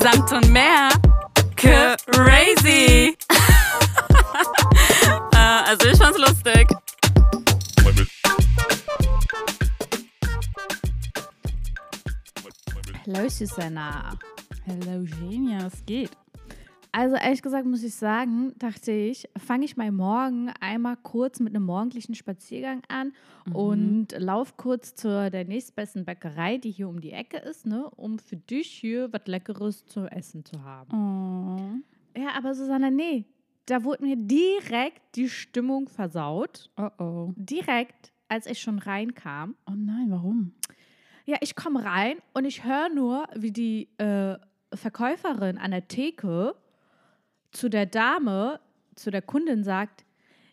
Samt und mehr. Crazy. äh, also ich fand's lustig. Hallo Susanna. Hello Genia, was geht? Also ehrlich gesagt muss ich sagen, dachte ich, fange ich mal morgen einmal kurz mit einem morgendlichen Spaziergang an und lauf kurz zu der nächstbesten Bäckerei, die hier um die Ecke ist, ne, um für dich hier was Leckeres zu essen zu haben. Oh. Ja, aber Susanna, nee, da wurde mir direkt die Stimmung versaut. Oh oh. Direkt, als ich schon reinkam. Oh nein, warum? Ja, ich komme rein und ich höre nur, wie die äh, Verkäuferin an der Theke zu der Dame, zu der Kundin sagt,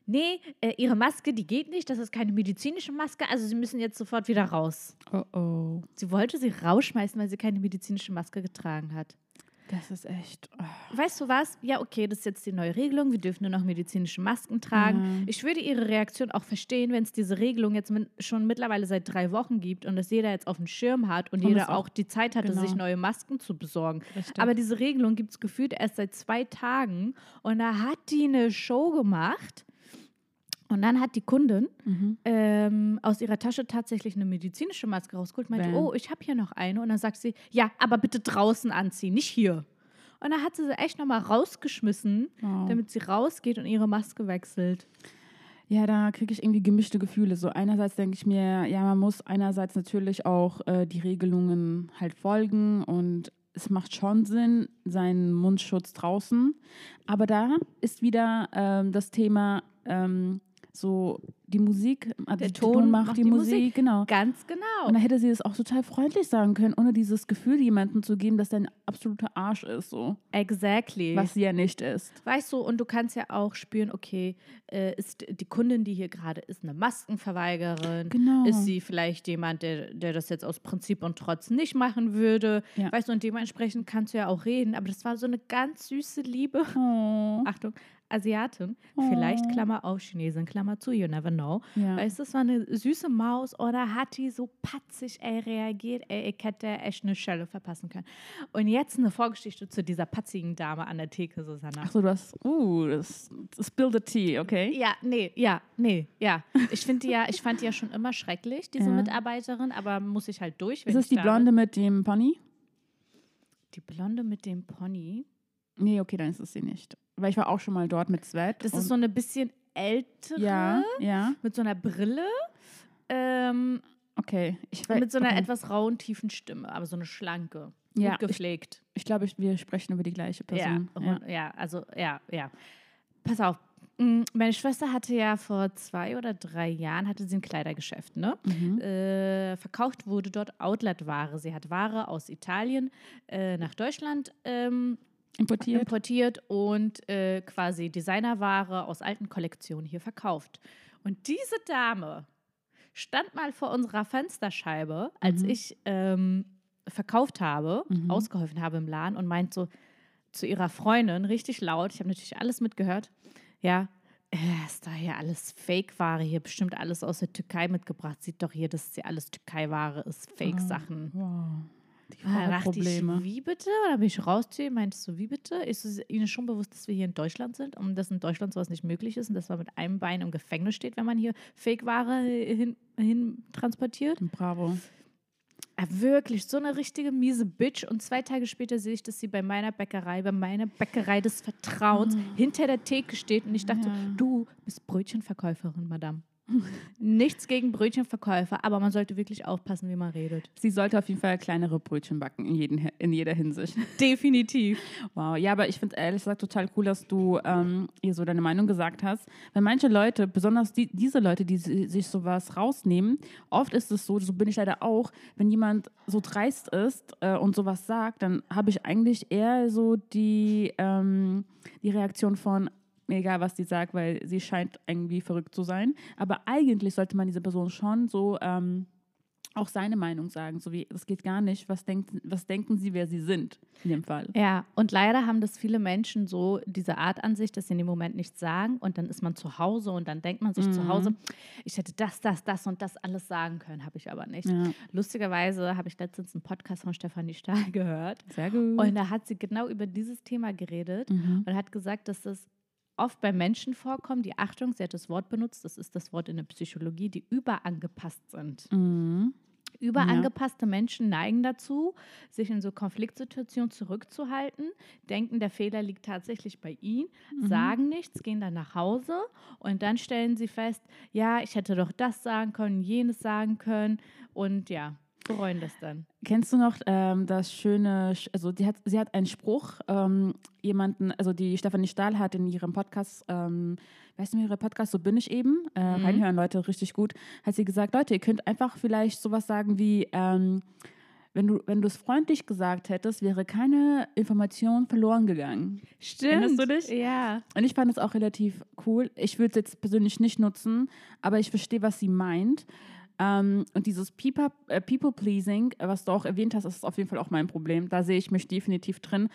nee, äh, ihre Maske, die geht nicht, das ist keine medizinische Maske, also sie müssen jetzt sofort wieder raus. Oh oh. Sie wollte sie rausschmeißen, weil sie keine medizinische Maske getragen hat. Das ist echt. Oh. Weißt du was? Ja, okay, das ist jetzt die neue Regelung. Wir dürfen nur noch medizinische Masken tragen. Ja. Ich würde ihre Reaktion auch verstehen, wenn es diese Regelung jetzt mit, schon mittlerweile seit drei Wochen gibt und dass jeder jetzt auf dem Schirm hat und, Und jeder auch- auch die Zeit hatte, genau. sich neue Masken zu besorgen. Aber diese Regelung gibt es gefühlt erst seit zwei Tagen und da hat die eine Show gemacht. Und dann hat die Kundin Mhm. ähm, aus ihrer Tasche tatsächlich eine medizinische Maske rausgeholt. Meinte, Bam. oh, ich habe hier noch eine. Und dann sagt sie, ja, aber bitte draußen anziehen, nicht hier. Und dann hat sie sie echt nochmal rausgeschmissen, Oh. damit sie rausgeht und ihre Maske wechselt. Ja, da kriege ich irgendwie gemischte Gefühle. So einerseits denke ich mir, ja, man muss einerseits natürlich auch äh, die Regelungen halt folgen und es macht schon Sinn, seinen Mundschutz draußen. Aber da ist wieder ähm, das Thema ähm, so die Musik, äh, Der die Ton macht, macht die, die Musik, Musik. genau. Ganz genau. Und da hätte sie es auch total freundlich sagen können, ohne dieses Gefühl jemandem zu geben, dass der ein absoluter Arsch ist, so. exactly. Was sie ja nicht ist. Weißt du, und du kannst ja auch spüren, okay, äh, ist die Kundin, die hier gerade ist, eine Maskenverweigerin? Genau. Ist sie vielleicht jemand, der, der das jetzt aus Prinzip und Trotz nicht machen würde? Ja. Weißt du, und dementsprechend kannst du ja auch reden. Aber das war so eine ganz süße Liebe. Oh. Achtung, Asiatin, vielleicht Klammer auf, Chinesin, Klammer zu, you never know. Ja. Weißt du, das war eine süße Maus oder hat die so patzig ey, reagiert, ey, ich hätte echt eine Schelle verpassen können. Und jetzt eine Vorgeschichte zu dieser patzigen Dame an der Theke, Susanna. Ach so, du hast, uh, das, das Spill the tea, okay? Ja, nee, ja, nee, ja. Ich finde ja, ich fand die ja schon immer schrecklich, diese Ja. Mitarbeiterin, aber muss ich halt durch. Ist das ich die Blonde bin. mit dem Pony? Die Blonde mit dem Pony. Nee, okay, dann ist es sie nicht. Weil ich war auch schon mal dort mit Svet. Das ist so eine bisschen ältere Ja, ja, mit so einer Brille. Ähm, okay. Ich, mit so einer okay. etwas rauen, tiefen Stimme, aber so eine schlanke. Ja, gut gepflegt. Ich glaube, ich, wir sprechen über die gleiche Person. Ja, ja. also ja, ja. Pass auf. Mm, Meine Schwester hatte ja vor zwei oder drei Jahren hatte sie ein Kleidergeschäft, ne? Mhm. Äh, verkauft wurde dort Outlet-Ware. Sie hat Ware aus Italien äh, nach Deutschland ähm, Importiert. importiert und äh, quasi Designerware aus alten Kollektionen hier verkauft. Und diese Dame stand mal vor unserer Fensterscheibe, als Mhm. ich ähm, verkauft habe, Mhm. ausgeholfen habe im Laden und meint so zu ihrer Freundin richtig laut, ich habe natürlich alles mitgehört, ja, äh, ist da hier alles Fake-Ware, hier bestimmt alles aus der Türkei mitgebracht. Sieht doch hier, dass hier alles Türkei-Ware ist, Fake-Sachen. Wow. Die Frau hat Probleme. ich, wie bitte? Oder bin ich raus zu ihr, meintest du, wie bitte? Ist es Ihnen schon bewusst, dass wir hier in Deutschland sind und dass in Deutschland sowas nicht möglich ist und dass man mit einem Bein im Gefängnis steht, wenn man hier Fake-Ware hin, hin transportiert? Bravo. Ja, wirklich, so eine richtige miese Bitch. Und zwei Tage später sehe ich, dass sie bei meiner Bäckerei, bei meiner Bäckerei des Vertrauens, hinter der Theke steht. Und ich dachte, Ja. du bist Brötchenverkäuferin, Madame. Nichts gegen Brötchenverkäufer, aber man sollte wirklich aufpassen, wie man redet. Sie sollte auf jeden Fall kleinere Brötchen backen, in, jeden, in jeder Hinsicht. Definitiv. Wow, ja, aber ich finde ehrlich gesagt total cool, dass du ähm, ihr so deine Meinung gesagt hast. Weil manche Leute, besonders die, diese Leute, die si- sich sowas rausnehmen, oft ist es so, so bin ich leider auch, wenn jemand so dreist ist äh, und sowas sagt, dann habe ich eigentlich eher so die, ähm, die Reaktion von, egal, was die sagt, weil sie scheint irgendwie verrückt zu sein. Aber eigentlich sollte man diese Person schon so ähm, auch seine Meinung sagen. So wie, das geht gar nicht. Was, denkt, was denken Sie, wer Sie sind in dem Fall? Ja, und leider haben das viele Menschen so, diese Art an sich, dass sie in dem Moment nichts sagen und dann ist man zu Hause und dann denkt man sich zu Mhm. Hause, ich hätte das, das, das und das alles sagen können, habe ich aber nicht. Ja, Lustigerweise habe ich letztens einen Podcast von Stefanie Stahl gehört sehr gut. und da hat sie genau über dieses Thema geredet mhm. und hat gesagt, dass das oft bei Menschen vorkommt, die Achtung, sie hat das Wort benutzt, das ist das Wort in der Psychologie, die überangepasst sind. Mhm. Überangepasste Menschen neigen dazu, sich in so Konfliktsituationen zurückzuhalten, denken, der Fehler liegt tatsächlich bei ihnen, Mhm. sagen nichts, gehen dann nach Hause und dann stellen sie fest, ja, ich hätte doch das sagen können, jenes sagen können und ja, bereuen das dann. Kennst du noch ähm, das schöne, Sch- also die hat, sie hat einen Spruch, ähm, jemanden, also die Stefanie Stahl hat in ihrem Podcast, ähm, weißt du, ihre Podcast, so bin ich eben, äh, Mhm. reinhören Leute, richtig gut, hat sie gesagt, Leute, ihr könnt einfach vielleicht sowas sagen wie, ähm, wenn du, wenn du es freundlich gesagt hättest, wäre keine Information verloren gegangen. Stimmt. Erinnerst du dich? Ja. Und ich fand es auch relativ cool. Ich würde es jetzt persönlich nicht nutzen, aber ich verstehe, was sie meint. Ähm, und dieses äh, People-Pleasing, äh, was du auch erwähnt hast, ist auf jeden Fall auch mein Problem. Da sehe ich mich definitiv drin.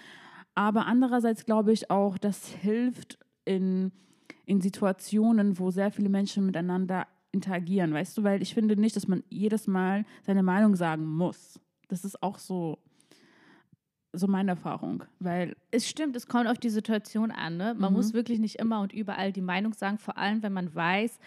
Aber andererseits glaube ich auch, das hilft in, in Situationen, wo sehr viele Menschen miteinander interagieren, weißt du? Weil ich finde nicht, dass man jedes Mal seine Meinung sagen muss. Das ist auch so, so meine Erfahrung. Weil Es stimmt, es kommt auf die Situation an. Ne? Man Mhm. muss wirklich nicht immer und überall die Meinung sagen, vor allem wenn man weiß,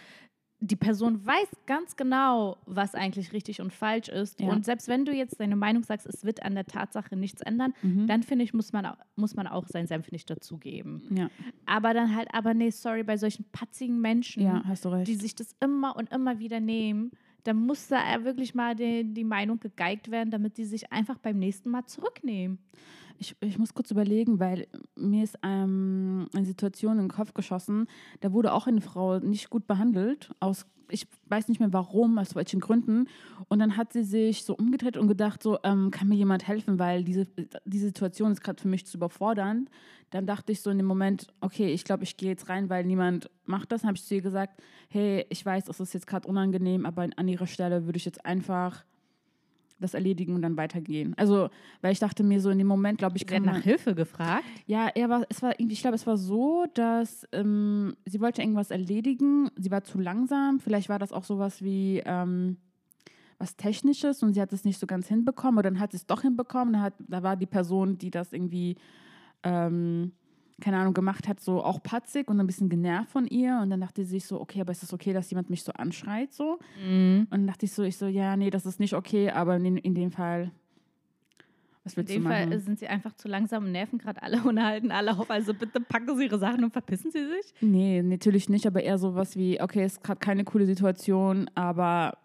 die Person weiß ganz genau, was eigentlich richtig und falsch ist. Ja. Und selbst wenn du jetzt deine Meinung sagst, es wird an der Tatsache nichts ändern, Mhm. dann finde ich, muss man, muss man auch seinen Senf nicht dazugeben. ja, Aber dann halt, aber nee, sorry, bei solchen patzigen Menschen, ja, die sich das immer und immer wieder nehmen, dann muss da ja wirklich mal die, die Meinung gegeigt werden, damit die sich einfach beim nächsten Mal zurücknehmen. Ich, ich muss kurz überlegen, weil mir ist ähm, eine Situation in den Kopf geschossen. Da wurde auch eine Frau nicht gut behandelt, aus ich weiß nicht mehr warum, aus welchen Gründen. Und dann hat sie sich so umgedreht und gedacht, so, ähm, kann mir jemand helfen, weil diese, diese Situation ist gerade für mich zu überfordern. Dann dachte ich so in dem Moment, okay, ich glaube, ich gehe jetzt rein, weil niemand macht das. Dann habe ich zu ihr gesagt, hey, ich weiß, das ist jetzt gerade unangenehm, aber an ihrer Stelle würde ich jetzt einfach das erledigen und dann weitergehen. Also, weil ich dachte mir so in dem Moment, glaube ich, Sie hat kann nach Hilfe gefragt. ja, er war, es war irgendwie, ich glaube, es war so, dass ähm, sie wollte irgendwas erledigen, sie war zu langsam, vielleicht war das auch sowas wie ähm, was Technisches und sie hat es nicht so ganz hinbekommen oder dann hat sie es doch hinbekommen, da, hat, da war die Person, die das irgendwie, ähm, keine Ahnung, gemacht hat, so auch patzig und ein bisschen genervt von ihr und dann dachte sie sich so, okay, aber ist es okay, dass jemand mich so anschreit so? Und dann dachte ich so, ich so, ja, nee, das ist nicht okay, aber in, in dem Fall, was In willst dem du machen? Fall sind sie einfach zu langsam und nerven gerade alle und halten alle auf. Also bitte packen Sie Ihre Sachen und verpissen Sie sich. Nee, natürlich nicht, aber eher sowas wie, okay, es ist gerade keine coole Situation, aber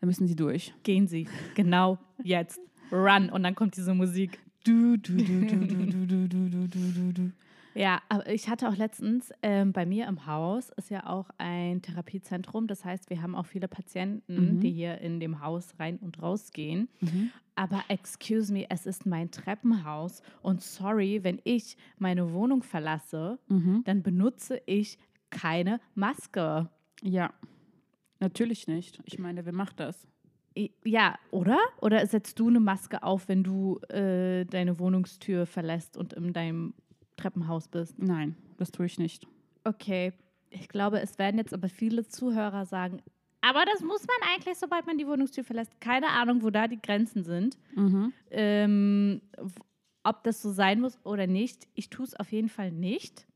da müssen sie durch. Gehen Sie. Genau jetzt. Run. Und dann kommt diese Musik. Du, du, du, du, du, du, du, du, du, du. Ja, aber ich hatte auch letztens ähm, bei mir im Haus ist ja auch ein Therapiezentrum. Das heißt, wir haben auch viele Patienten, Mhm. die hier in dem Haus rein und raus gehen. Mhm. Aber excuse me, es ist mein Treppenhaus. Und sorry, wenn ich meine Wohnung verlasse, Mhm. dann benutze ich keine Maske. Ja, natürlich nicht. Ich meine, wer macht das? Ja, oder? Oder setzt du eine Maske auf, wenn du äh, deine Wohnungstür verlässt und in deinem Treppenhaus bist? Nein, das tue ich nicht. Okay, ich glaube, es werden jetzt aber viele Zuhörer sagen, aber das muss man eigentlich, sobald man die Wohnungstür verlässt. Keine Ahnung, wo da die Grenzen sind. Mhm. Ähm, ob das so sein muss oder nicht. Ich tue es auf jeden Fall nicht.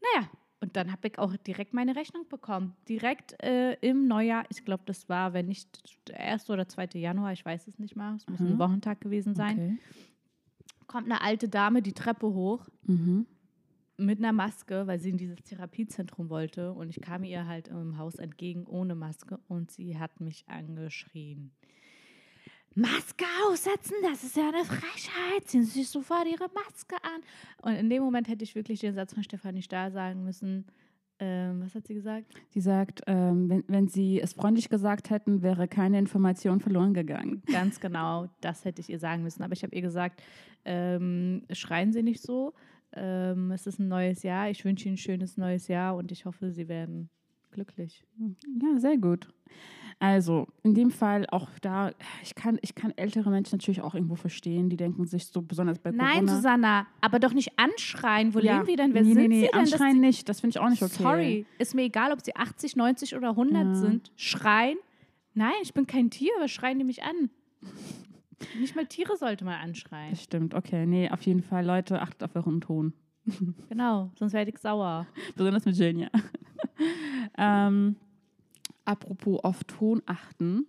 Naja, und dann habe ich auch direkt meine Rechnung bekommen. Direkt äh, im Neujahr. Ich glaube, das war, wenn nicht der 1. oder 2. Januar, ich weiß es nicht mal. Es muss ein Mhm. Wochentag gewesen sein. Okay. Kommt eine alte Dame die Treppe hoch Mhm. mit einer Maske, weil sie in dieses Therapiezentrum wollte. Und ich kam ihr halt im Haus entgegen ohne Maske und sie hat mich angeschrien. Maske aussetzen, das ist ja eine Frechheit. Ziehen Sie sich sofort Ihre Maske an. Und in dem Moment hätte ich wirklich den Satz von Stefanie Stahl sagen müssen. Ähm, was hat sie gesagt? Sie sagt, ähm, wenn, wenn sie es freundlich gesagt hätten, wäre keine Information verloren gegangen. Ganz genau, das hätte ich ihr sagen müssen. Aber ich habe ihr gesagt, ähm, schreien Sie nicht so. Ähm, es ist ein neues Jahr. Ich wünsche Ihnen ein schönes neues Jahr und ich hoffe, Sie werden glücklich. Ja, sehr gut. Also, in dem Fall auch da, ich kann, ich kann ältere Menschen natürlich auch irgendwo verstehen, die denken sich so, besonders bei Nein, Corona. Susanna, aber doch nicht anschreien. Wo ja. leben die denn? Wer nee, sind nee, nee, sie denn? anschreien die- nicht, das finde ich auch nicht okay. Sorry, ist mir egal, ob sie 80, 90 oder 100 Ja. sind. Schreien? Nein, ich bin kein Tier. Was schreien die mich an? Nicht mal Tiere sollte man anschreien. Das stimmt, okay. Nee, auf jeden Fall, Leute, achtet auf euren Ton. Genau, sonst werde ich sauer. Besonders mit Jenja. ähm, apropos auf Ton achten.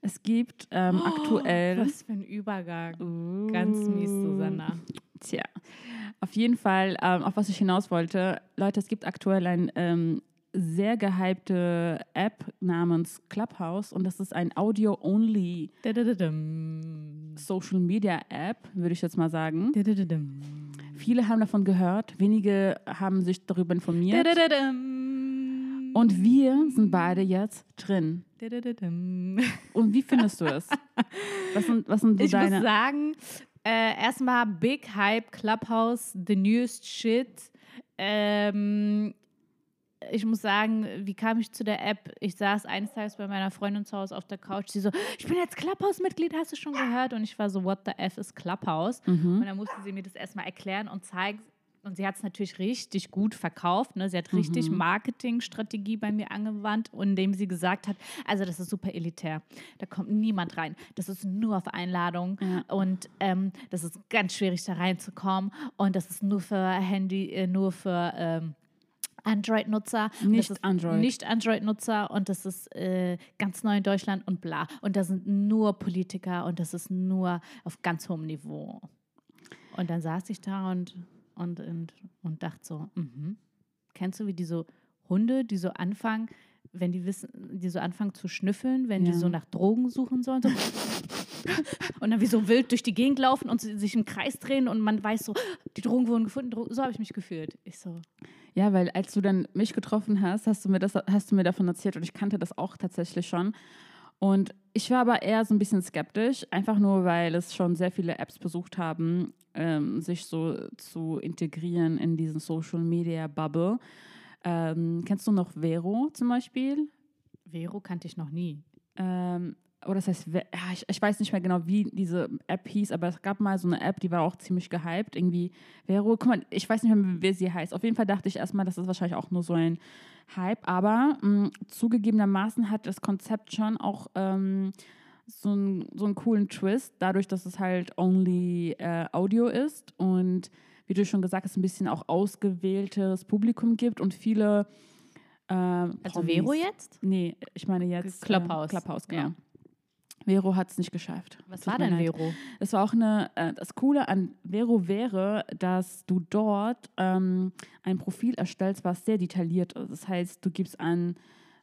Es gibt ähm, aktuell. Oh, Was für ein Übergang. Ganz mies, Susanna. Tja, auf jeden Fall, ähm, auf was ich hinaus wollte. Leute, es gibt aktuell eine ähm, sehr gehypte App namens Clubhouse und das ist ein Audio-Only. Social Media App, würde ich jetzt mal sagen. Viele haben davon gehört, wenige haben sich darüber informiert. Und wir sind beide jetzt drin. Und wie findest du es? Was sind, was sind so Ich deine. muss sagen, äh, erstmal Big Hype, Clubhouse, the newest shit. Ähm, ich muss sagen, wie kam ich zu der App? Ich saß eines Tages bei meiner Freundin zu Hause auf der Couch. Sie so, ich bin jetzt Clubhouse-Mitglied, hast du schon gehört? Und ich war so, what the F ist Clubhouse? Mhm. Und dann musste sie mir das erstmal erklären und zeigen. Und sie hat es natürlich richtig gut verkauft. Ne? Sie hat richtig Mhm. Marketingstrategie bei mir angewandt, indem sie gesagt hat, also das ist super elitär. Da kommt niemand rein. Das ist nur auf Einladung. Ja. Und ähm, das ist ganz schwierig, da reinzukommen. Und das ist nur für Handy, äh, nur für ähm, Android-Nutzer. Nicht das ist Android. Nicht Android-Nutzer. Und das ist äh, ganz neu in Deutschland und bla. Und da sind nur Politiker und das ist nur auf ganz hohem Niveau. Und dann saß ich da und, und, und, und dachte so, mhm. kennst du, wie die so Hunde, die so anfangen, wenn die wissen, die so anfangen zu schnüffeln, wenn Ja. die so nach Drogen suchen sollen, so und dann wie so wild durch die Gegend laufen und sich im Kreis drehen und man weiß so, die Drogen wurden gefunden, so habe ich mich gefühlt. Ich so, Ja, weil als du dann mich getroffen hast, hast du mir das, hast du mir davon erzählt und ich kannte das auch tatsächlich schon. Und ich war aber eher so ein bisschen skeptisch, einfach nur, weil es schon sehr viele Apps besucht haben, ähm, sich so zu integrieren in diesen Social Media Bubble. Ähm, kennst du noch Vero zum Beispiel? Vero kannte ich noch nie. Ähm, oder das heißt, ich, ich weiß nicht mehr genau, wie diese App hieß, aber es gab mal so eine App, die war auch ziemlich gehypt. Irgendwie Vero, guck mal, ich weiß nicht mehr, wie sie heißt. Auf jeden Fall dachte ich erstmal, das ist wahrscheinlich auch nur so ein Hype, aber mh, zugegebenermaßen hat das Konzept schon auch ähm, so, einen, so einen coolen Twist, dadurch, dass es halt only äh, Audio ist und wie du schon gesagt hast, ein bisschen auch ausgewähltes Publikum gibt und viele. ähm, Also. Vero jetzt? Nee, ich meine jetzt Clubhouse. Äh, Clubhouse, genau. Ja. Vero hat es nicht geschafft. Was Tut war denn leid. Vero? Das war auch eine, äh, das Coole an Vero wäre, dass du dort ähm, ein Profil erstellst, was sehr detailliert ist. Das heißt, du gibst an,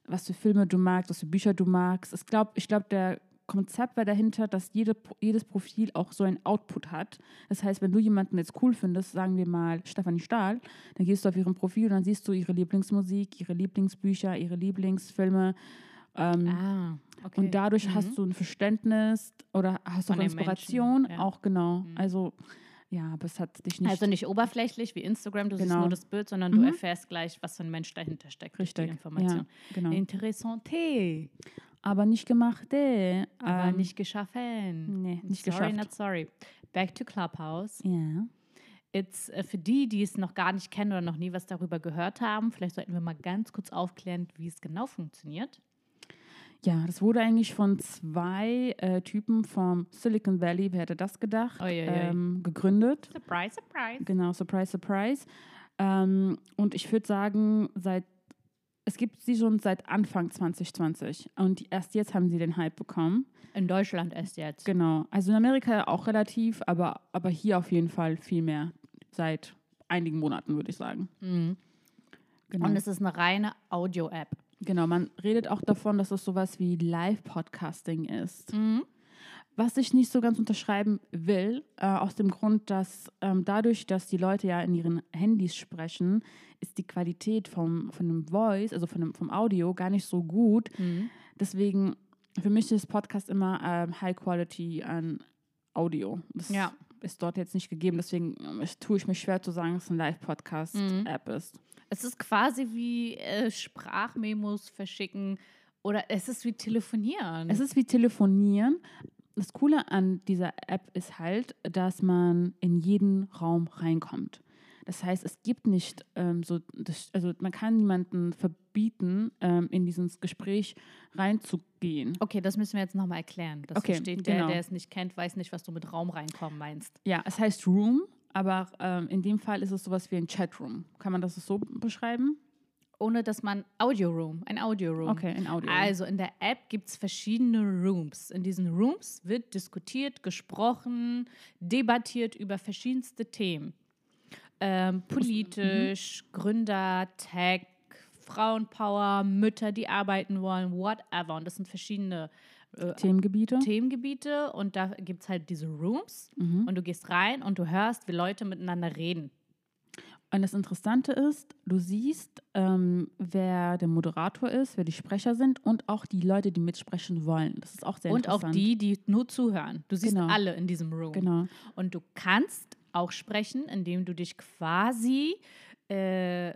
was für Filme du magst, was für Bücher du magst. Ich glaube, ich glaub, der Konzept war dahinter, dass jede, jedes Profil auch so ein Output hat. Das heißt, wenn du jemanden jetzt cool findest, sagen wir mal Stefanie Stahl, dann gehst du auf ihrem Profil und dann siehst du ihre Lieblingsmusik, ihre Lieblingsbücher, ihre Lieblingsfilme. Ähm, Ah, okay. und dadurch Mhm. hast du ein Verständnis oder hast du auch Inspiration, ja. auch genau. Mhm. Also ja, aber es hat dich nicht also nicht oberflächlich wie Instagram, du siehst Genau. nur das Bild, sondern du Mhm. erfährst gleich, was für ein Mensch dahinter steckt. richtig. Die Information. Ja, genau. Interessante, aber nicht gemacht, aber ähm, nicht geschaffen. Nee, nicht sorry, geschafft. not sorry. Back to Clubhouse. Ja. It's, äh, für die, die es noch gar nicht kennen oder noch nie was darüber gehört haben, vielleicht sollten wir mal ganz kurz aufklären, wie es genau funktioniert. Ja, das wurde eigentlich von zwei äh, Typen vom Silicon Valley, wer hätte das gedacht, ähm, gegründet. Surprise, surprise. Genau, surprise, surprise. Ähm, und ich würde sagen, seit es gibt sie schon seit Anfang 2020 und erst jetzt haben sie den Hype bekommen. In Deutschland erst jetzt. Genau. Also in Amerika auch relativ, aber, aber hier auf jeden Fall viel mehr. Seit einigen Monaten, würde ich sagen. Mhm. Genau. Und es ist eine reine Audio-App. Genau, man redet auch davon, dass es sowas wie Live-Podcasting ist. Was ich nicht so ganz unterschreiben will, äh, aus dem Grund, dass ähm, dadurch, dass die Leute ja in ihren Handys sprechen, ist die Qualität vom, von dem Voice, also von dem, vom Audio, gar nicht so gut. Mhm. Deswegen, für mich ist Podcast immer ähm, High Quality an Audio. Das Ja. Ist dort jetzt nicht gegeben. Deswegen ähm, tue ich mich schwer zu sagen, dass es eine Live-Podcast-App ist. Es ist quasi wie äh, Sprachmemos verschicken Oder es ist wie telefonieren. Es ist wie telefonieren. Das Coole an dieser App ist halt, dass man in jeden Raum reinkommt. Das heißt, es gibt nicht ähm, so, das, also man kann niemanden verbieten, ähm, in dieses Gespräch reinzugehen. okay, das müssen wir jetzt nochmal erklären. Das Okay, versteht der, genau. der es nicht kennt, weiß nicht, was du mit Raum reinkommen meinst. Ja, es heißt Room, aber ähm, in dem Fall ist es sowas wie ein Chatroom. Kann man das so beschreiben? Ohne dass man Audio Room, ein Audio Room. Okay, in Audio. Also in der App gibt es verschiedene Rooms. In diesen Rooms wird diskutiert, gesprochen, debattiert über verschiedenste Themen. Ähm, politisch, Gründer, Tech, Frauenpower, Mütter, die arbeiten wollen, whatever. Und das sind verschiedene äh, Themengebiete. Themengebiete und da gibt es halt diese Rooms Mhm. und du gehst rein und du hörst, wie Leute miteinander reden. Und das Interessante ist, du siehst, ähm, wer der Moderator ist, wer die Sprecher sind und auch die Leute, die mitsprechen wollen. Das ist auch sehr Und auch interessant. die, die nur zuhören. Du siehst Genau. alle in diesem Room. Genau. Und du kannst auch sprechen, indem du dich quasi äh, äh,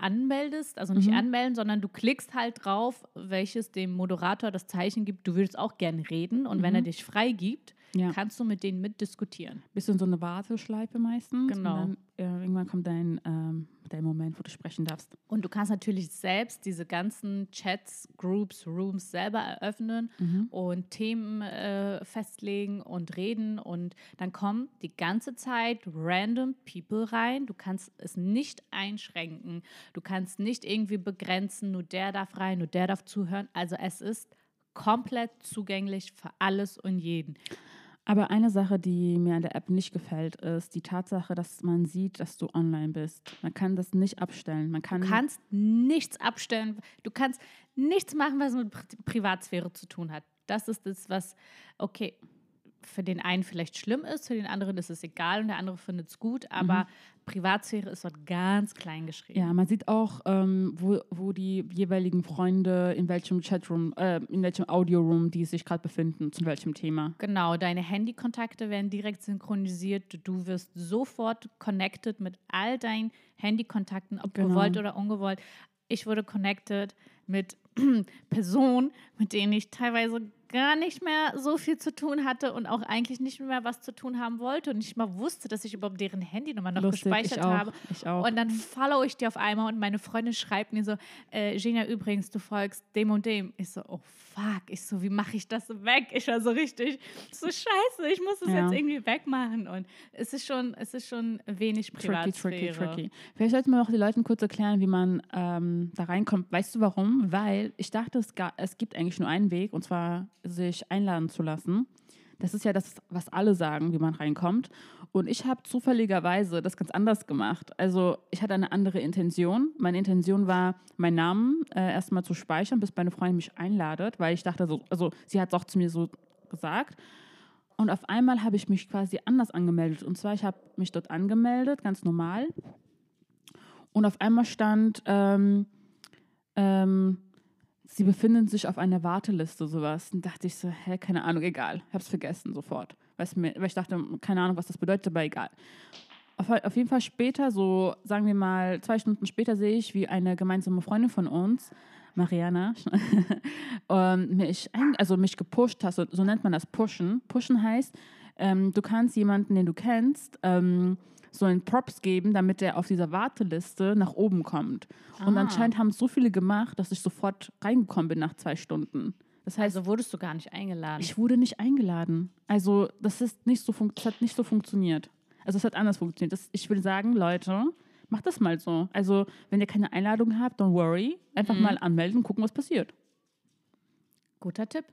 anmeldest, also nicht Mhm. anmelden, sondern du klickst halt drauf, welches dem Moderator das Zeichen gibt, du würdest auch gern reden und wenn er Mhm. dich freigibt, Ja. kannst du mit denen mitdiskutieren. Bist du in so eine Warteschleife meistens. Genau. Und dann, äh, irgendwann kommt dein, ähm, dein Moment, wo du sprechen darfst. Und du kannst natürlich selbst diese ganzen Chats, Groups, Rooms selber eröffnen Mhm. und Themen äh, festlegen und reden. Und dann kommen die ganze Zeit random People rein. Du kannst es nicht einschränken. Du kannst nicht irgendwie begrenzen, nur der darf rein, nur der darf zuhören. Also es ist komplett zugänglich für alles und jeden. Aber eine Sache, die mir an der App nicht gefällt, ist die Tatsache, dass man sieht, dass du online bist. Man kann das nicht abstellen. Man kann Du kannst nichts abstellen. Du kannst nichts machen, was mit Pri Privatsphäre zu tun hat. Das ist das, was, okay, für den einen vielleicht schlimm ist, für den anderen ist es egal und der andere findet es gut, aber Privatsphäre ist dort ganz klein geschrieben. Ja, man sieht auch, ähm, wo, wo die jeweiligen Freunde in welchem Chatroom, äh, in welchem Audioroom die sich gerade befinden, zu welchem Thema. Genau, deine Handykontakte werden direkt synchronisiert. Du wirst sofort connected mit all deinen Handykontakten, ob Genau. gewollt oder ungewollt. Ich wurde connected mit Personen, mit denen ich teilweise gar nicht mehr so viel zu tun hatte und auch eigentlich nicht mehr was zu tun haben wollte und nicht mal wusste, dass ich überhaupt deren Handynummer noch Lustig, gespeichert ich auch, habe. ich auch. Und dann follow ich die auf einmal und meine Freundin schreibt mir so, äh, Genia, übrigens, du folgst dem und dem. Ich so, oh fuck. Ich so, wie mache ich das weg? Ich war so richtig, so scheiße, ich muss das Ja. jetzt irgendwie wegmachen. Und es ist schon, es ist schon wenig Tricky, Privatsphäre. tricky, tricky. Vielleicht sollten wir auch die Leuten kurz erklären, wie man ähm, da reinkommt. Weißt du warum? Weil ich dachte, es, es gibt eigentlich nur einen Weg, und zwar sich einladen zu lassen. Das ist ja das, was alle sagen, wie man reinkommt. Und ich habe zufälligerweise das ganz anders gemacht. Also ich hatte eine andere Intention. Meine Intention war, meinen Namen äh, erstmal zu speichern, bis meine Freundin mich einladet, weil ich dachte, so, also sie hat es auch zu mir so gesagt. Und auf einmal habe ich mich quasi anders angemeldet. Und zwar, ich habe mich dort angemeldet, ganz normal. Und auf einmal stand, ähm, ähm, sie befinden sich auf einer Warteliste, sowas. Und dachte ich so, hä, keine Ahnung, egal. Es vergessen sofort. Weil ich dachte, keine Ahnung, was das bedeutet, aber egal. Auf, auf jeden Fall später, so sagen wir mal zwei Stunden später, sehe ich, wie eine gemeinsame Freundin von uns, Mariana, ähm, mich, also mich gepusht hat, so, so nennt man das Pushen. Pushen heißt, ähm, du kannst jemanden, den du kennst, ähm, so einen Props geben, damit er auf dieser Warteliste nach oben kommt. Und Ah. anscheinend haben es so viele gemacht, dass ich sofort reingekommen bin nach zwei Stunden. Das heißt, Also wurdest du gar nicht eingeladen. ich wurde nicht eingeladen. Also das ist nicht so das hat nicht so funktioniert. Also es hat anders funktioniert. Das, ich will sagen, Leute, macht das mal so. Also wenn ihr keine Einladung habt, don't worry. Einfach Mhm. mal anmelden und gucken, was passiert. Guter Tipp.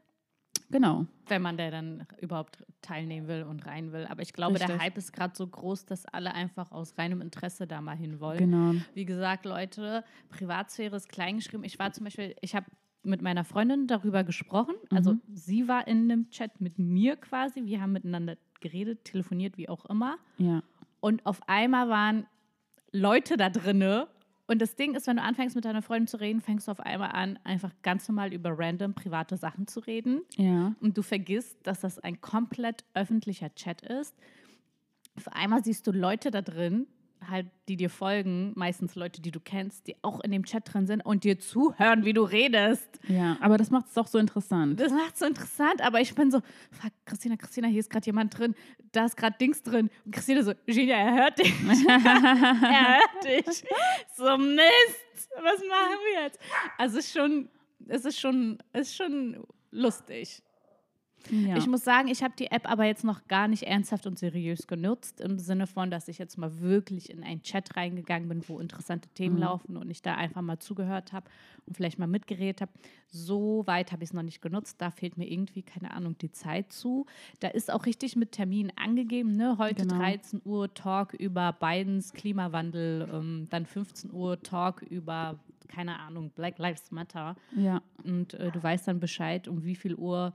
Genau. wenn man da dann überhaupt teilnehmen will und rein will. Aber ich glaube, der Richtig. Hype ist gerade so groß, dass alle einfach aus reinem Interesse da mal hin wollen. Genau. Wie gesagt, Leute, Privatsphäre ist kleingeschrieben. Ich war zum Beispiel, ich habe mit meiner Freundin darüber gesprochen. Also Mhm. sie war in einem Chat mit mir quasi. Wir haben miteinander geredet, telefoniert, wie auch immer. Ja. Und auf einmal waren Leute da drinne. Und das Ding ist, wenn du anfängst mit deiner Freundin zu reden, fängst du auf einmal an, einfach ganz normal über random private Sachen zu reden. Ja. Und du vergisst, dass das ein komplett öffentlicher Chat ist. Auf einmal siehst du Leute da drin, halt, die dir folgen, meistens Leute, die du kennst, die auch in dem Chat drin sind und dir zuhören, wie du redest. Ja, aber das macht es auch so interessant. Das macht so interessant, aber ich bin so, fuck, Christina, Christina, hier ist gerade jemand drin, da ist gerade Dings drin. Und Christina so, Genia, er hört dich. er hört dich. So, Mist, was machen wir jetzt? Also es ist schon, es ist schon, es ist schon lustig. Ja. Ich muss sagen, ich habe die App aber jetzt noch gar nicht ernsthaft und seriös genutzt, im Sinne von, dass ich jetzt mal wirklich in einen Chat reingegangen bin, wo interessante Themen Mhm. laufen und ich da einfach mal zugehört habe und vielleicht mal mitgeredet habe. So weit habe ich es noch nicht genutzt. Da fehlt mir irgendwie, keine Ahnung, die Zeit zu. Da ist auch richtig mit Termin angegeben, ne? Heute Genau. 13 Uhr Talk über Bidens Klimawandel, ähm, dann 15 Uhr Talk über, keine Ahnung, Black Lives Matter ja. und äh, du weißt dann Bescheid, um wie viel Uhr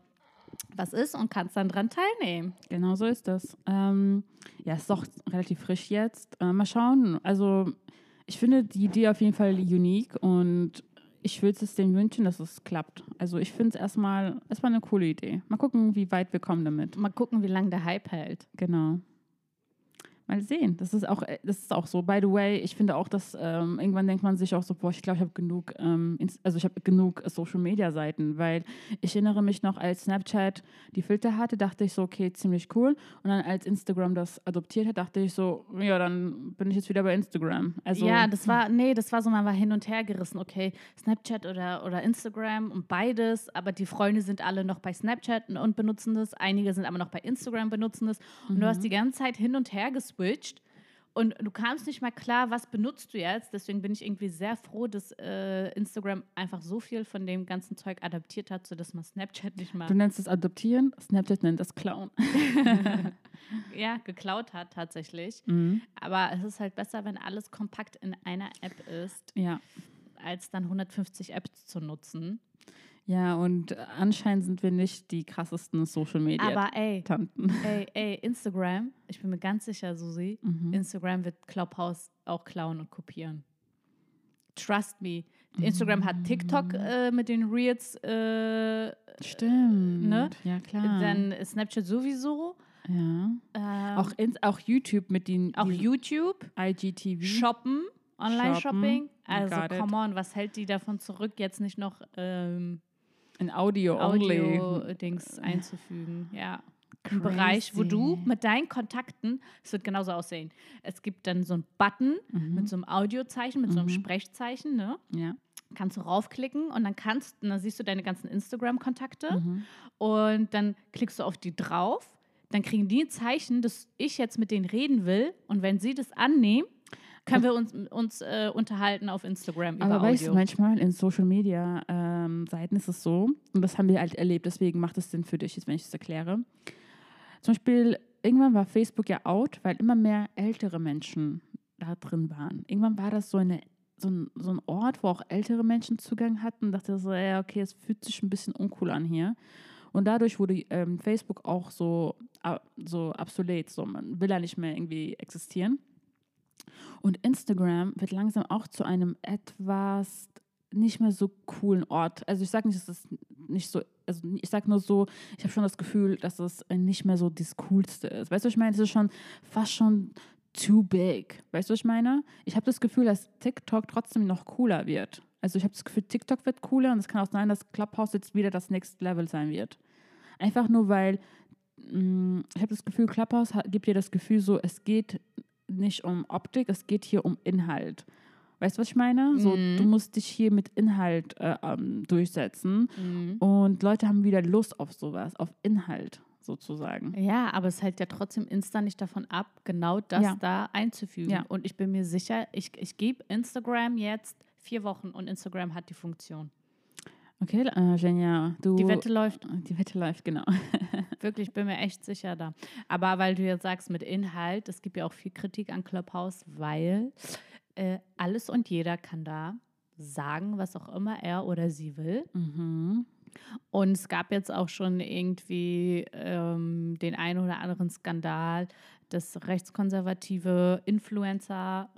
was ist und kannst dann dran teilnehmen. Genau so ist das. Ähm, ja, ist doch relativ frisch jetzt. Äh, mal schauen. Also, ich finde die Idee auf jeden Fall unique und ich würde es denen wünschen, dass es klappt. Also, ich finde es erstmal, erstmal eine coole Idee. Mal gucken, wie weit wir kommen damit. Mal gucken, wie lange der Hype hält. Genau. Mal sehen. Das ist auch, äh, das ist auch so. By the way, ich finde auch, dass ähm, irgendwann denkt man sich auch so, boah, ich glaube, ich habe genug, ähm, also ich habe genug Social Media Seiten, weil ich erinnere mich noch, als Snapchat die Filter hatte, dachte ich so, okay, ziemlich cool. Und dann als Instagram das adoptiert hat, dachte ich so, ja, dann bin ich jetzt wieder bei Instagram. Also ja, das war, nee, das war so, man war hin und her gerissen. Okay, Snapchat oder, oder Instagram und beides, aber die Freunde sind alle noch bei Snapchat und- benutzen das. Einige sind aber noch bei Instagram benutzen das. Und du hast die ganze Zeit hin und her geswitcht. Und du kamst nicht mal klar, was benutzt du jetzt. Deswegen bin ich irgendwie sehr froh, dass äh, Instagram einfach so viel von dem ganzen Zeug adaptiert hat, sodass man Snapchat nicht mal du nennst es adoptieren, Snapchat nennt das klauen. ja, geklaut hat tatsächlich. Mhm. Aber es ist halt besser, wenn alles kompakt in einer App ist, Ja. als dann 150 Apps zu nutzen. Ja, und anscheinend sind wir nicht die krassesten Social Media Aber ey, Tanten. ey, ey, Instagram, ich bin mir ganz sicher, Susi, Mhm. Instagram wird Clubhouse auch klauen und kopieren. Trust me. Instagram hat TikTok Mhm. äh, mit den Reels, äh, Stimmt. ne? Ja, klar. dann Snapchat sowieso. ja. Ähm, Auch, ins, auch YouTube mit den auch YouTube, IGTV. Shoppen, Online-Shopping. Also, got it. come on, was hält die davon zurück, jetzt nicht noch ähm, in Audio, only. Audio-Dings einzufügen? Ja. Ein Bereich, wo du mit deinen Kontakten, es wird genauso aussehen. Es gibt dann so einen Button Mhm. mit so einem Audiozeichen, mit so einem Sprechzeichen, ne? Ja. Kannst du raufklicken und dann kannst, und dann siehst du deine ganzen Instagram-Kontakte Mhm. und dann klickst du auf die drauf. Dann kriegen die ein Zeichen, dass ich jetzt mit denen reden will. Und wenn sie das annehmen, können wir uns, uns äh, unterhalten auf Instagram über Aber Audio. weißt du, manchmal in Social Media ähm, Seiten ist es so, und das haben wir halt erlebt, deswegen macht es Sinn für dich, jetzt, wenn ich es erkläre. Zum Beispiel, irgendwann war Facebook ja out, weil immer mehr ältere Menschen da drin waren. Irgendwann war das so, eine, so, ein, so ein Ort, wo auch ältere Menschen Zugang hatten. dachte so, ja, okay, es fühlt sich ein bisschen uncool an hier. Und dadurch wurde ähm, Facebook auch so, so obsolet, so man will ja nicht mehr irgendwie existieren. Und Instagram wird langsam auch zu einem etwas nicht mehr so coolen Ort. Also ich sage nicht, dass es nicht so, also ich sage nur so, ich habe schon das Gefühl, dass es nicht mehr so das Coolste ist. Weißt du, ich meine? Es ist schon fast schon too big. Weißt du, was ich meine? Ich habe das Gefühl, dass TikTok trotzdem noch cooler wird. Also ich habe das Gefühl, TikTok wird cooler und es kann auch sein, dass Clubhouse jetzt wieder das Next Level sein wird. Einfach nur, weil mh, ich habe das Gefühl, Clubhouse gibt dir das Gefühl so, es geht nicht um Optik, es geht hier um Inhalt. Weißt du, was ich meine? So, Mhm. du musst dich hier mit Inhalt äh, ähm, durchsetzen. Mhm. Und Leute haben wieder Lust auf sowas, auf Inhalt sozusagen. Ja, aber es hält ja trotzdem Insta nicht davon ab, genau das Ja. da einzufügen. Ja. Und ich bin mir sicher, ich, ich gebe Instagram jetzt vier Wochen und Instagram hat die Funktion. Okay, äh, Genia, du. Die Wette läuft. Die Wette läuft, genau. Wirklich, bin mir echt sicher da. Aber weil du jetzt sagst mit Inhalt, es gibt ja auch viel Kritik an Clubhouse, weil äh, alles und jeder kann da sagen, was auch immer er oder sie will. Mhm. Und es gab jetzt auch schon irgendwie ähm, den einen oder anderen Skandal, dass rechtskonservative Influencer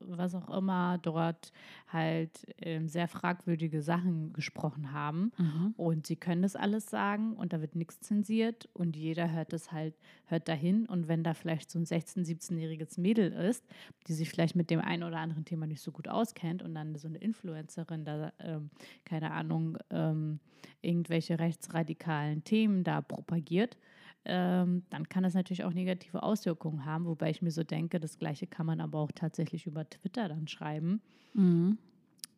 was auch immer dort halt ähm, sehr fragwürdige Sachen gesprochen haben. Mhm. Und sie können das alles sagen und da wird nichts zensiert und jeder hört es halt, hört dahin. Und wenn da vielleicht so ein 16-, 17-jähriges Mädel ist, die sich vielleicht mit dem einen oder anderen Thema nicht so gut auskennt und dann so eine Influencerin da, ähm, keine Ahnung, ähm, irgendwelche rechtsradikalen Themen da propagiert, ähm, dann kann das natürlich auch negative Auswirkungen haben, wobei ich mir so denke, das gleiche kann man aber auch tatsächlich über Twitter dann schreiben. Mhm.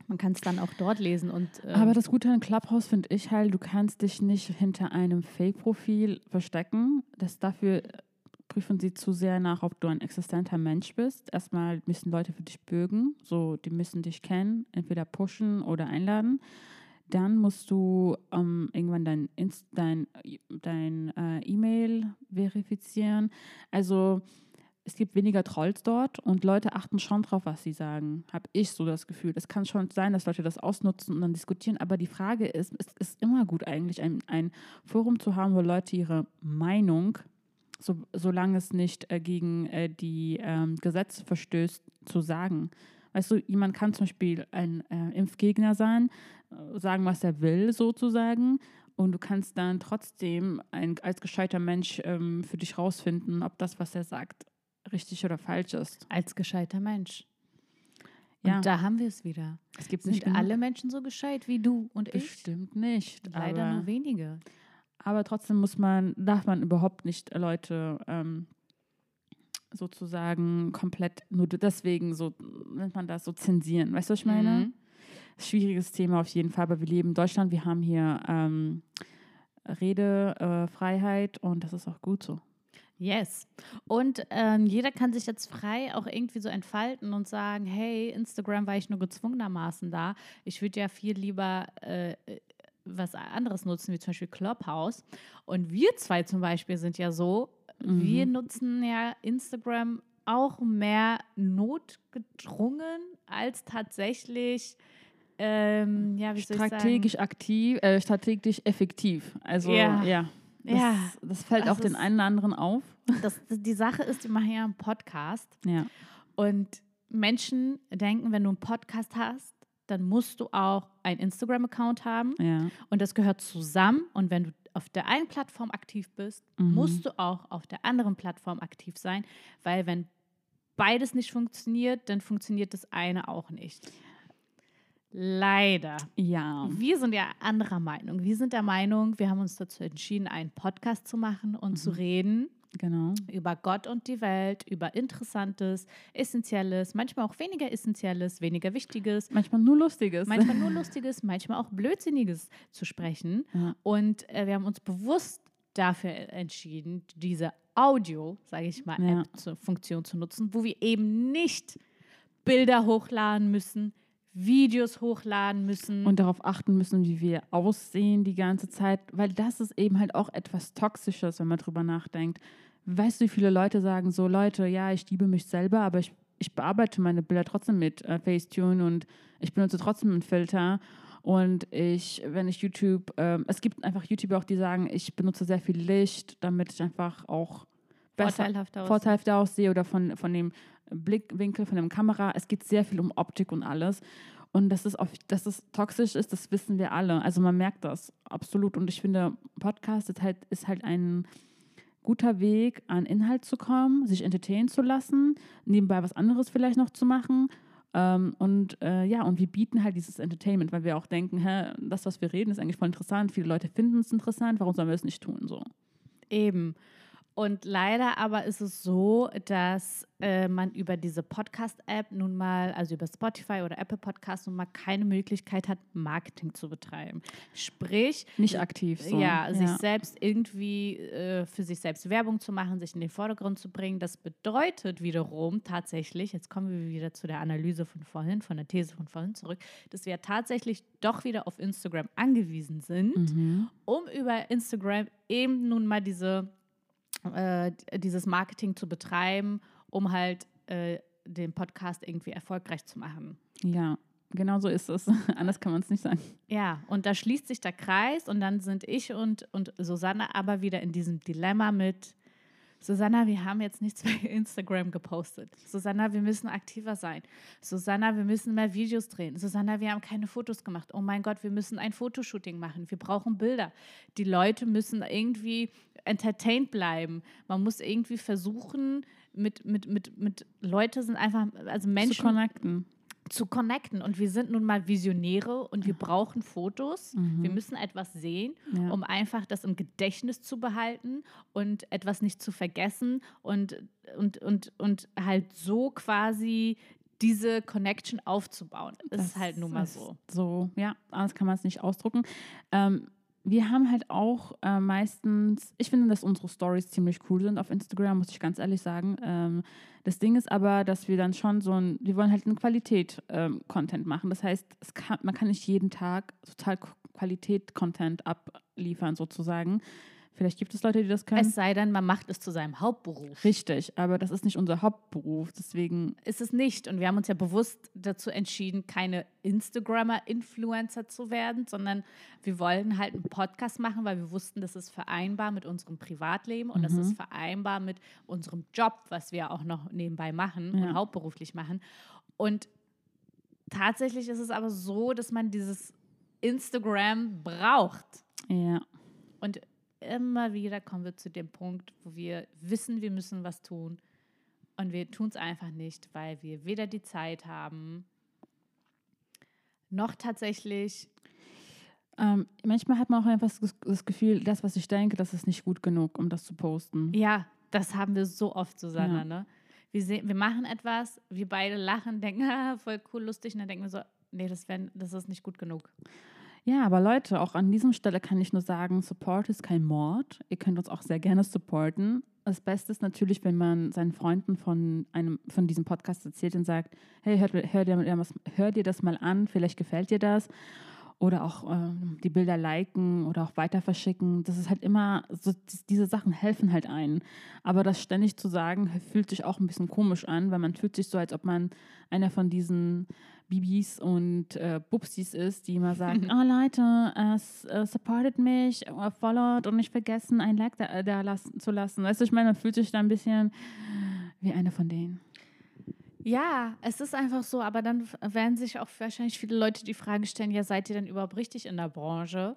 Man kann es dann auch dort lesen und ähm, Aber das Gute an Clubhouse finde ich halt, du kannst dich nicht hinter einem Fake-Profil verstecken. Das dafür prüfen sie zu sehr nach, ob du ein existenter Mensch bist. Erstmal müssen Leute für dich bürgen, so die müssen dich kennen, entweder pushen oder einladen. Dann musst du ähm, irgendwann dein, Inst dein, dein äh, E-Mail verifizieren. Also es gibt weniger Trolls dort und Leute achten schon drauf, was sie sagen. Habe ich so das Gefühl. Es kann schon sein, dass Leute das ausnutzen und dann diskutieren. Aber die Frage ist, es ist immer gut eigentlich, ein, ein Forum zu haben, wo Leute ihre Meinung, so, solange es nicht äh, gegen äh, die ähm, Gesetze verstößt, zu sagen. Weißt du, jemand kann zum Beispiel ein äh, Impfgegner sein, äh, sagen, was er will, sozusagen. Und du kannst dann trotzdem ein, als gescheiter Mensch ähm, für dich rausfinden, ob das, was er sagt, richtig oder falsch ist. als gescheiter Mensch. Ja. Und da haben wir es wieder. Es gibt Sind nicht genug- alle Menschen so gescheit wie du und ich? Bestimmt nicht. Leider aber, nur wenige. aber trotzdem muss man, darf man überhaupt nicht Leute ähm, sozusagen komplett nur deswegen so, nennt man das, so zensieren. Weißt du, was ich meine? Mhm. Schwieriges Thema auf jeden Fall, aber wir leben in Deutschland, wir haben hier ähm, Redefreiheit äh, und das ist auch gut so. Yes. Und ähm, jeder kann sich jetzt frei auch irgendwie so entfalten und sagen, hey, Instagram war ich nur gezwungenermaßen da. Ich würde ja viel lieber äh, was anderes nutzen, wie zum Beispiel Clubhouse. Und wir zwei zum Beispiel sind ja so, wir nutzen ja Instagram auch mehr notgedrungen als tatsächlich, ähm, ja? Strategisch aktiv, äh, strategisch effektiv. Also Ja. ja. Das, Ja. das fällt Das auch den einen oder anderen auf. Das, die Sache ist, wir machen ja einen Podcast. Ja. Und Menschen denken, wenn du einen Podcast hast, dann musst du auch einen Instagram-Account haben. Ja. Und das gehört zusammen. Und wenn du auf der einen Plattform aktiv bist, Mhm. musst du auch auf der anderen Plattform aktiv sein. Weil wenn beides nicht funktioniert, dann funktioniert das eine auch nicht. Leider. Ja. Wir sind ja anderer Meinung. Wir sind der Meinung, wir haben uns dazu entschieden, einen Podcast zu machen und zu reden Genau. über Gott und die Welt, über Interessantes, Essentielles, manchmal auch weniger Essentielles, weniger Wichtiges, Manchmal nur Lustiges. manchmal nur Lustiges, manchmal auch Blödsinniges zu sprechen. Ja. Und äh, wir haben uns bewusst dafür entschieden, diese Audio, sage ich mal, Ja. App zu, Funktion zu nutzen, wo wir eben nicht Bilder hochladen müssen, Videos hochladen müssen. und darauf achten müssen, wie wir aussehen die ganze Zeit, weil das ist eben halt auch etwas Toxisches, wenn man drüber nachdenkt. Weißt du, wie viele Leute sagen so, Leute, ja, ich liebe mich selber, aber ich, ich bearbeite meine Bilder trotzdem mit äh, Facetune und ich benutze trotzdem einen Filter. Und ich, wenn ich YouTube, ähm, es gibt einfach YouTuber auch, die sagen, ich benutze sehr viel Licht, damit ich einfach auch besser, Vorteilhaft aussehe. vorteilhaft aussehe oder von, von dem Blickwinkel, von der Kamera. Es geht sehr viel um Optik und alles. Und dass es, auf, dass es toxisch ist, das wissen wir alle. Also man merkt das absolut. Und ich finde, Podcast ist halt, ist halt ein guter Weg, an Inhalt zu kommen, sich entertainen zu lassen, nebenbei was anderes vielleicht noch zu machen. Ähm, und äh, ja, und wir bieten halt dieses Entertainment, weil wir auch denken, hä, das, was wir reden, ist eigentlich voll interessant. Viele Leute finden es interessant, warum sollen wir es nicht tun? So. Eben. Und leider aber ist es so, dass äh, man über diese Podcast-App nun mal, also über Spotify oder Apple Podcast nun mal keine Möglichkeit hat, Marketing zu betreiben. Sprich, Nicht aktiv. So. ja, sich selbst irgendwie äh, für sich selbst Werbung zu machen, sich in den Vordergrund zu bringen. Das bedeutet wiederum tatsächlich, jetzt kommen wir wieder zu der Analyse von vorhin, von der These von vorhin zurück, dass wir tatsächlich doch wieder auf Instagram angewiesen sind, Mhm. um über Instagram eben nun mal diese, äh, dieses Marketing zu betreiben, um halt äh, den Podcast irgendwie erfolgreich zu machen. Ja, genau so ist es. Anders kann man es nicht sagen. Ja, und da schließt sich der Kreis und dann sind ich und, und Susanne aber wieder in diesem Dilemma mit, Susanna, wir haben jetzt nichts bei Instagram gepostet. Susanna, wir müssen aktiver sein. Susanna, wir müssen mehr Videos drehen. Susanna, wir haben keine Fotos gemacht. Oh mein Gott, wir müssen ein Fotoshooting machen. Wir brauchen Bilder. Die Leute müssen irgendwie entertained bleiben. Man muss irgendwie versuchen, mit, mit, mit, mit Leute sind einfach, also Menschen Zu connecten. Zu connecten. Und wir sind nun mal Visionäre und wir brauchen Fotos. Mhm. Wir müssen etwas sehen, Ja. um einfach das im Gedächtnis zu behalten und etwas nicht zu vergessen und, und, und, und halt so quasi diese Connection aufzubauen. Das, ist halt nun mal so. So, ja, anders kann man es nicht ausdrucken. Ähm, wir haben halt auch äh, meistens, ich finde, dass unsere Stories ziemlich cool sind auf Instagram, muss ich ganz ehrlich sagen. Ähm, das Ding ist aber, dass wir dann schon so ein, wir wollen halt eine Qualität-Content machen. Das heißt, kann, man kann nicht jeden Tag total Qualität-Content abliefern, sozusagen. Vielleicht gibt es Leute, die das können. Es sei denn, man macht es zu seinem Hauptberuf. Richtig, aber das ist nicht unser Hauptberuf. Deswegen, Ist es nicht. Und wir haben uns ja bewusst dazu entschieden, keine Instagrammer-Influencer zu werden, sondern wir wollen halt einen Podcast machen, weil wir wussten, das ist vereinbar mit unserem Privatleben und das ist vereinbar mit unserem Job, was wir auch noch nebenbei machen Ja. und hauptberuflich machen. Und tatsächlich ist es aber so, dass man dieses Instagram braucht. ja. Und immer wieder kommen wir zu dem Punkt, wo wir wissen, wir müssen was tun. Und wir tun es einfach nicht, weil wir weder die Zeit haben, noch tatsächlich. Ähm, manchmal hat man auch einfach das, Gefühl, das, was ich denke, das ist nicht gut genug, um das zu posten. Ja, das haben wir so oft, Susanna. Ja. Ne? Wir, sehen, wir machen etwas, wir beide lachen, denken, ah, voll cool, lustig. Und dann denken wir so, nee, das, wär, das ist nicht gut genug. Ja, aber Leute, auch an dieser Stelle kann ich nur sagen, Support ist kein Mord. Ihr könnt uns auch sehr gerne supporten. Das Beste ist natürlich, wenn man seinen Freunden von, einem, von diesem Podcast erzählt und sagt, hey, hör, hör, dir, hör dir das mal an, vielleicht gefällt dir das. Oder auch ähm, die Bilder liken oder auch weiter verschicken. Das ist halt immer, so, diese Sachen helfen halt einen. Aber das ständig zu sagen, fühlt sich auch ein bisschen komisch an, weil man fühlt sich so, als ob man einer von diesen Bibis und äh, Bubsis ist, die immer sagen, oh Leute, äh, s- äh, supportet mich, äh, followed und nicht vergessen, ein Like da, da lassen, zu lassen. Weißt du, ich meine, man fühlt sich da ein bisschen wie eine von denen. Ja, es ist einfach so, aber dann werden sich auch wahrscheinlich viele Leute die Frage stellen, ja, seid ihr denn überhaupt richtig in der Branche?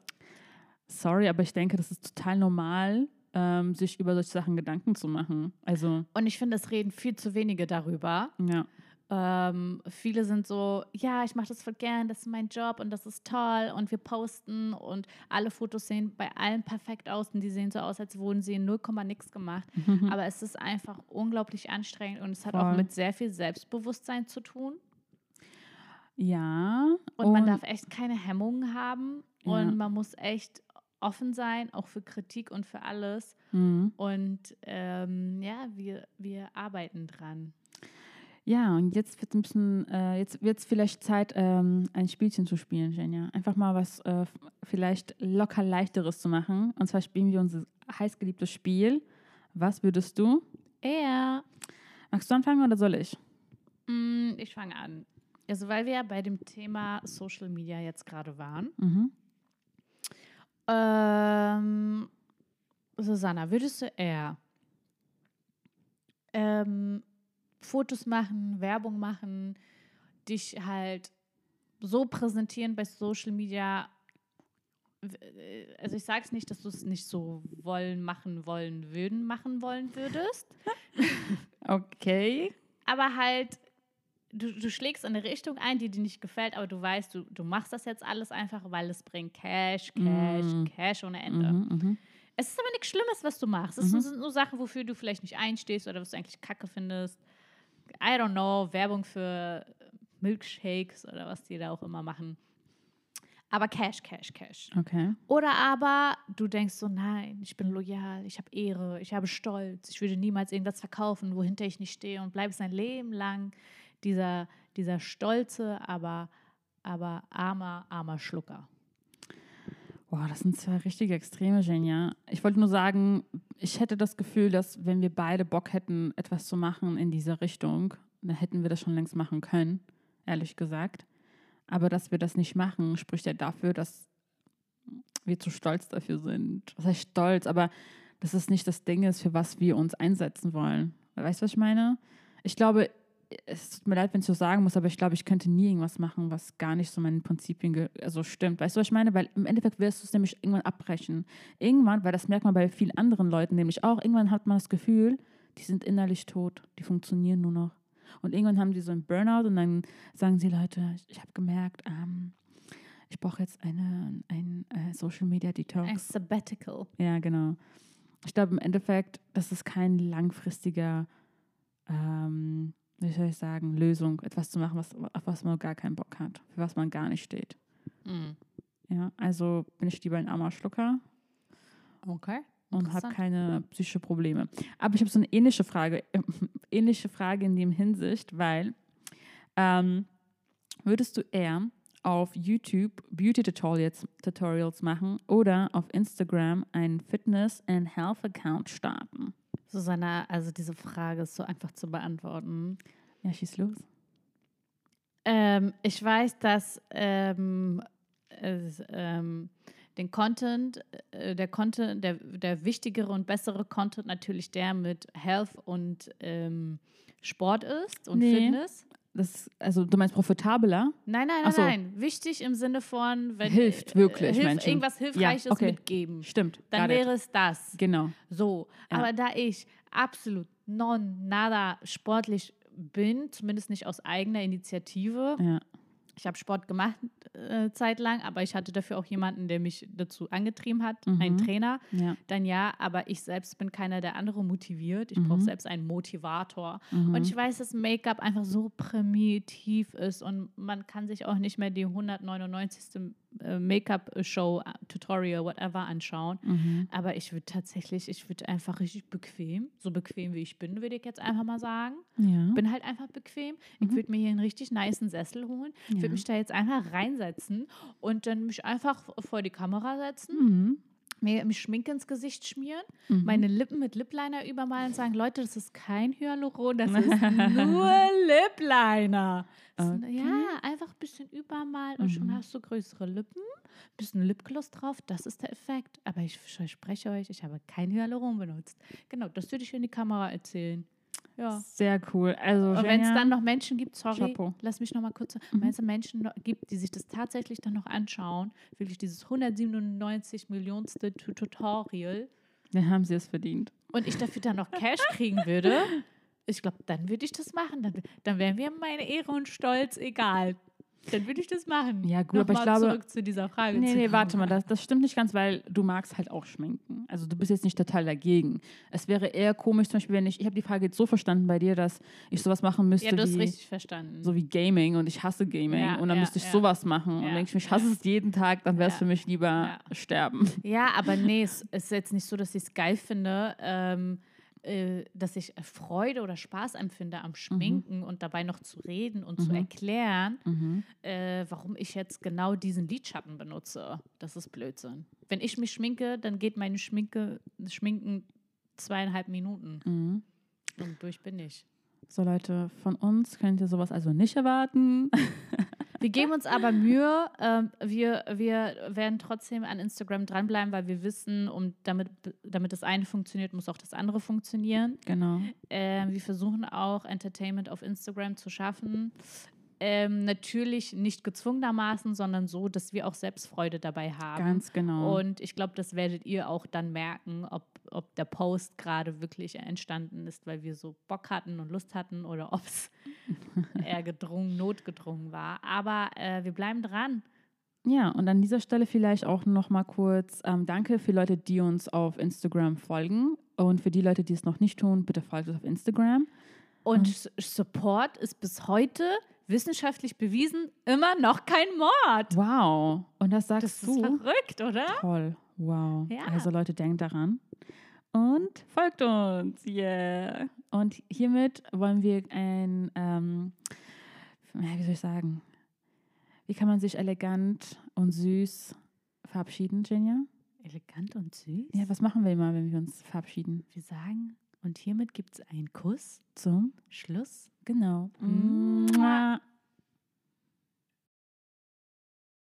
Sorry, aber ich denke, das ist total normal, ähm, sich über solche Sachen Gedanken zu machen. Also, Und ich finde, es reden viel zu wenige darüber. ja. Ähm, viele sind so, ja, ich mache das voll gern, das ist mein Job und das ist toll und wir posten und alle Fotos sehen bei allen perfekt aus und die sehen so aus, als wurden sie in 0, nix gemacht. Aber es ist einfach unglaublich anstrengend und es hat auch Voll. mit sehr viel Selbstbewusstsein zu tun. Ja. Und, man darf echt keine Hemmungen haben Ja. und man muss echt offen sein, auch für Kritik und für alles. Mhm. Und ähm, ja, wir, wir arbeiten dran. Ja, und jetzt wird ein bisschen, äh, jetzt wird es vielleicht Zeit, ähm, ein Spielchen zu spielen, Jenja. Einfach mal was äh, vielleicht locker leichteres zu machen. Und zwar spielen wir unser heißgeliebtes Spiel. Was würdest du? Ja. Magst du anfangen oder soll ich? Mm, Ich fange an. Also, weil wir ja bei dem Thema Social Media jetzt gerade waren. Mhm. Ähm, Susanna, würdest du eher ähm, Fotos machen, Werbung machen, dich halt so präsentieren bei Social Media? Äh, Also ich sage es nicht, dass du es nicht so wollen, machen wollen, würden, machen wollen würdest. Okay. aber halt, du, du schlägst in eine Richtung ein, die dir nicht gefällt, aber du weißt, du, du machst das jetzt alles einfach, weil es bringt Cash, Cash, Mm. Cash ohne Ende. Mhm, mhm. Es ist aber nichts Schlimmes, was du machst. Es Mhm. sind nur Sachen, wofür du vielleicht nicht einstehst oder was du eigentlich kacke findest. I don't know, Werbung für Milkshakes oder was die da auch immer machen. Aber Cash, Cash, Cash. Okay. Oder aber du denkst so, nein, ich bin loyal, ich habe Ehre, ich habe Stolz, ich würde niemals irgendwas verkaufen, wohinter ich nicht stehe und bleibst ein Leben lang dieser, dieser stolze, aber, aber armer, armer Schlucker. Boah, das sind zwei richtige Extreme, Jenja. Ich wollte nur sagen, ich hätte das Gefühl, dass wenn wir beide Bock hätten, etwas zu machen in dieser Richtung, dann hätten wir das schon längst machen können, ehrlich gesagt. Aber dass wir das nicht machen, spricht ja dafür, dass wir zu stolz dafür sind. Was heißt stolz? Aber dass es nicht das Ding ist, für was wir uns einsetzen wollen. Weißt du, was ich meine? Ich glaube, es tut mir leid, wenn ich so sagen muss, aber ich glaube, ich könnte nie irgendwas machen, was gar nicht so meinen Prinzipien also stimmt. Weißt du, was ich meine? Weil im Endeffekt wirst du es nämlich irgendwann abbrechen. Irgendwann, weil das merkt man bei vielen anderen Leuten nämlich auch, irgendwann hat man das Gefühl, die sind innerlich tot, die funktionieren nur noch. Und irgendwann haben die so einen Burnout und dann sagen sie, Leute, ich, ich habe gemerkt, ähm, ich brauche jetzt eine, ein äh, Social Media Detox. Ein Sabbatical. Ja, genau. Ich glaube im Endeffekt, das ist kein langfristiger, ähm, wie soll ich sagen, Lösung, etwas zu machen, was, auf was man gar keinen Bock hat, für was man gar nicht steht. Mhm. Ja, also bin ich lieber ein armer Schlucker Okay. und habe keine psychische Probleme. Aber ich habe so eine ähnliche Frage, äh, ähnliche Frage in dem Hinsicht, weil ähm, würdest du eher auf YouTube Beauty Tutorials, Tutorials machen oder auf Instagram einen Fitness and Health Account starten? Susanna, also diese Frage ist so einfach zu beantworten. Ja, schieß los. Ähm, ich weiß, dass ähm, es, ähm, den Content, äh, der Content, der, der wichtigere und bessere Content natürlich der mit Health und ähm, Sport ist und Nee. Fitness. Das, also du meinst profitabler? Nein, nein, nein, so. nein. Wichtig im Sinne von, wenn Hilft wirklich hilf, Menschen. irgendwas Hilfreiches okay. mitgeben. Stimmt. Dann got it. wäre es das. Genau. So, Ja. aber da ich absolut non, nada sportlich bin, zumindest nicht aus eigener Initiative, Ja. Ich habe Sport gemacht äh, zeitlang, aber ich hatte dafür auch jemanden, der mich dazu angetrieben hat, Mhm. einen Trainer. Ja. Dann ja, aber ich selbst bin keiner, der andere motiviert. Ich Mhm. brauche selbst einen Motivator. Mhm. Und ich weiß, dass Make-up einfach so primitiv ist und man kann sich auch nicht mehr die 199. äh, Make-up-Show, äh, Tutorial, whatever anschauen. Mhm. Aber ich würde tatsächlich, ich würde einfach richtig bequem, so bequem wie ich bin, würde ich jetzt einfach mal sagen. Ja. Bin halt einfach bequem. Ich würde mir hier einen richtig niceen Sessel holen. Ich Ja. würde mich da jetzt einfach reinsetzen und dann mich einfach vor die Kamera setzen, Mhm. Mir Schminke ins Gesicht schmieren, Mhm. meine Lippen mit Lipliner übermalen und sagen, Leute, das ist kein Hyaluron, das ist nur Lipliner. Ist- Okay. Ja, einfach ein bisschen übermalen und schon Mhm. hast du größere Lippen, bisschen Lipgloss drauf, das ist der Effekt. Aber ich verspreche euch, ich habe kein Hyaluron benutzt. Genau, das würde ich in die Kamera erzählen. Ja. Sehr cool. Also, Und wenn es dann noch Menschen gibt, sorry, Chapeau. lass mich noch mal kurz, Mhm. wenn es Menschen noch gibt, die sich das tatsächlich dann noch anschauen, wirklich dieses 197 Millionste Tu- Tutorial dann haben sie es verdient. und ich dafür dann noch Cash kriegen würde, ich glaube, dann würde ich das machen. Dann, dann wäre mir meine Ehre und Stolz egal. Dann würde ich das machen. Ja, gut, aber ich glaube- zurück zu dieser Frage. Nee, nee, warte mal, das, das stimmt nicht ganz, weil du magst halt auch schminken. Also du bist jetzt nicht total dagegen. Es wäre eher komisch, zum Beispiel, wenn ich, ich habe die Frage jetzt so verstanden bei dir, dass ich sowas machen müsste Ja, du hast wie, richtig verstanden. so wie Gaming und ich hasse Gaming Ja, und dann ja, müsste ich ja. sowas machen Ja, und wenn ich mich hasse es jeden Tag, dann wäre es Ja. für mich lieber Ja. sterben. Ja, aber nee, es ist jetzt nicht so, dass ich es geil finde, ähm, äh, dass ich Freude oder Spaß empfinde am Schminken und dabei noch zu reden und zu Mhm. erklären, Mhm. äh, warum ich jetzt genau diesen Lidschatten benutze. Das ist Blödsinn. Wenn ich mich schminke, dann geht meine Schminke, Schminken zweieinhalb Minuten Mhm. und durch bin ich. So Leute, von uns könnt ihr sowas also nicht erwarten. Wir geben uns aber Mühe. Ähm, wir, wir werden trotzdem an Instagram dranbleiben, weil wir wissen, um damit, damit das eine funktioniert, muss auch das andere funktionieren. genau. Ähm, wir versuchen auch Entertainment auf Instagram zu schaffen. Ähm, natürlich nicht gezwungenermaßen, sondern so, dass wir auch selbst Freude dabei haben. Ganz genau. Und ich glaube, das werdet ihr auch dann merken, ob, ob der Post gerade wirklich entstanden ist, weil wir so Bock hatten und Lust hatten oder ob es eher gedrungen, notgedrungen war. Aber äh, wir bleiben dran. Ja, und an dieser Stelle vielleicht auch noch mal kurz ähm, Danke für Leute, die uns auf Instagram folgen. Und für die Leute, die es noch nicht tun, bitte folgt uns auf Instagram. Und S- Support ist bis heute wissenschaftlich bewiesen immer noch kein Mord. Wow. Und das sagst Das ist du. verrückt, oder? Toll. Wow. Ja. Also Leute, denkt daran. Und folgt uns. Yeah. Und hiermit wollen wir ein, ähm, wie soll ich sagen, wie kann man sich elegant und süß verabschieden, Jenja? Elegant und süß. Ja, was machen wir immer, wenn wir uns verabschieden? Wir sagen, und hiermit gibt es einen Kuss. Zum Schluss. Genau. Mua.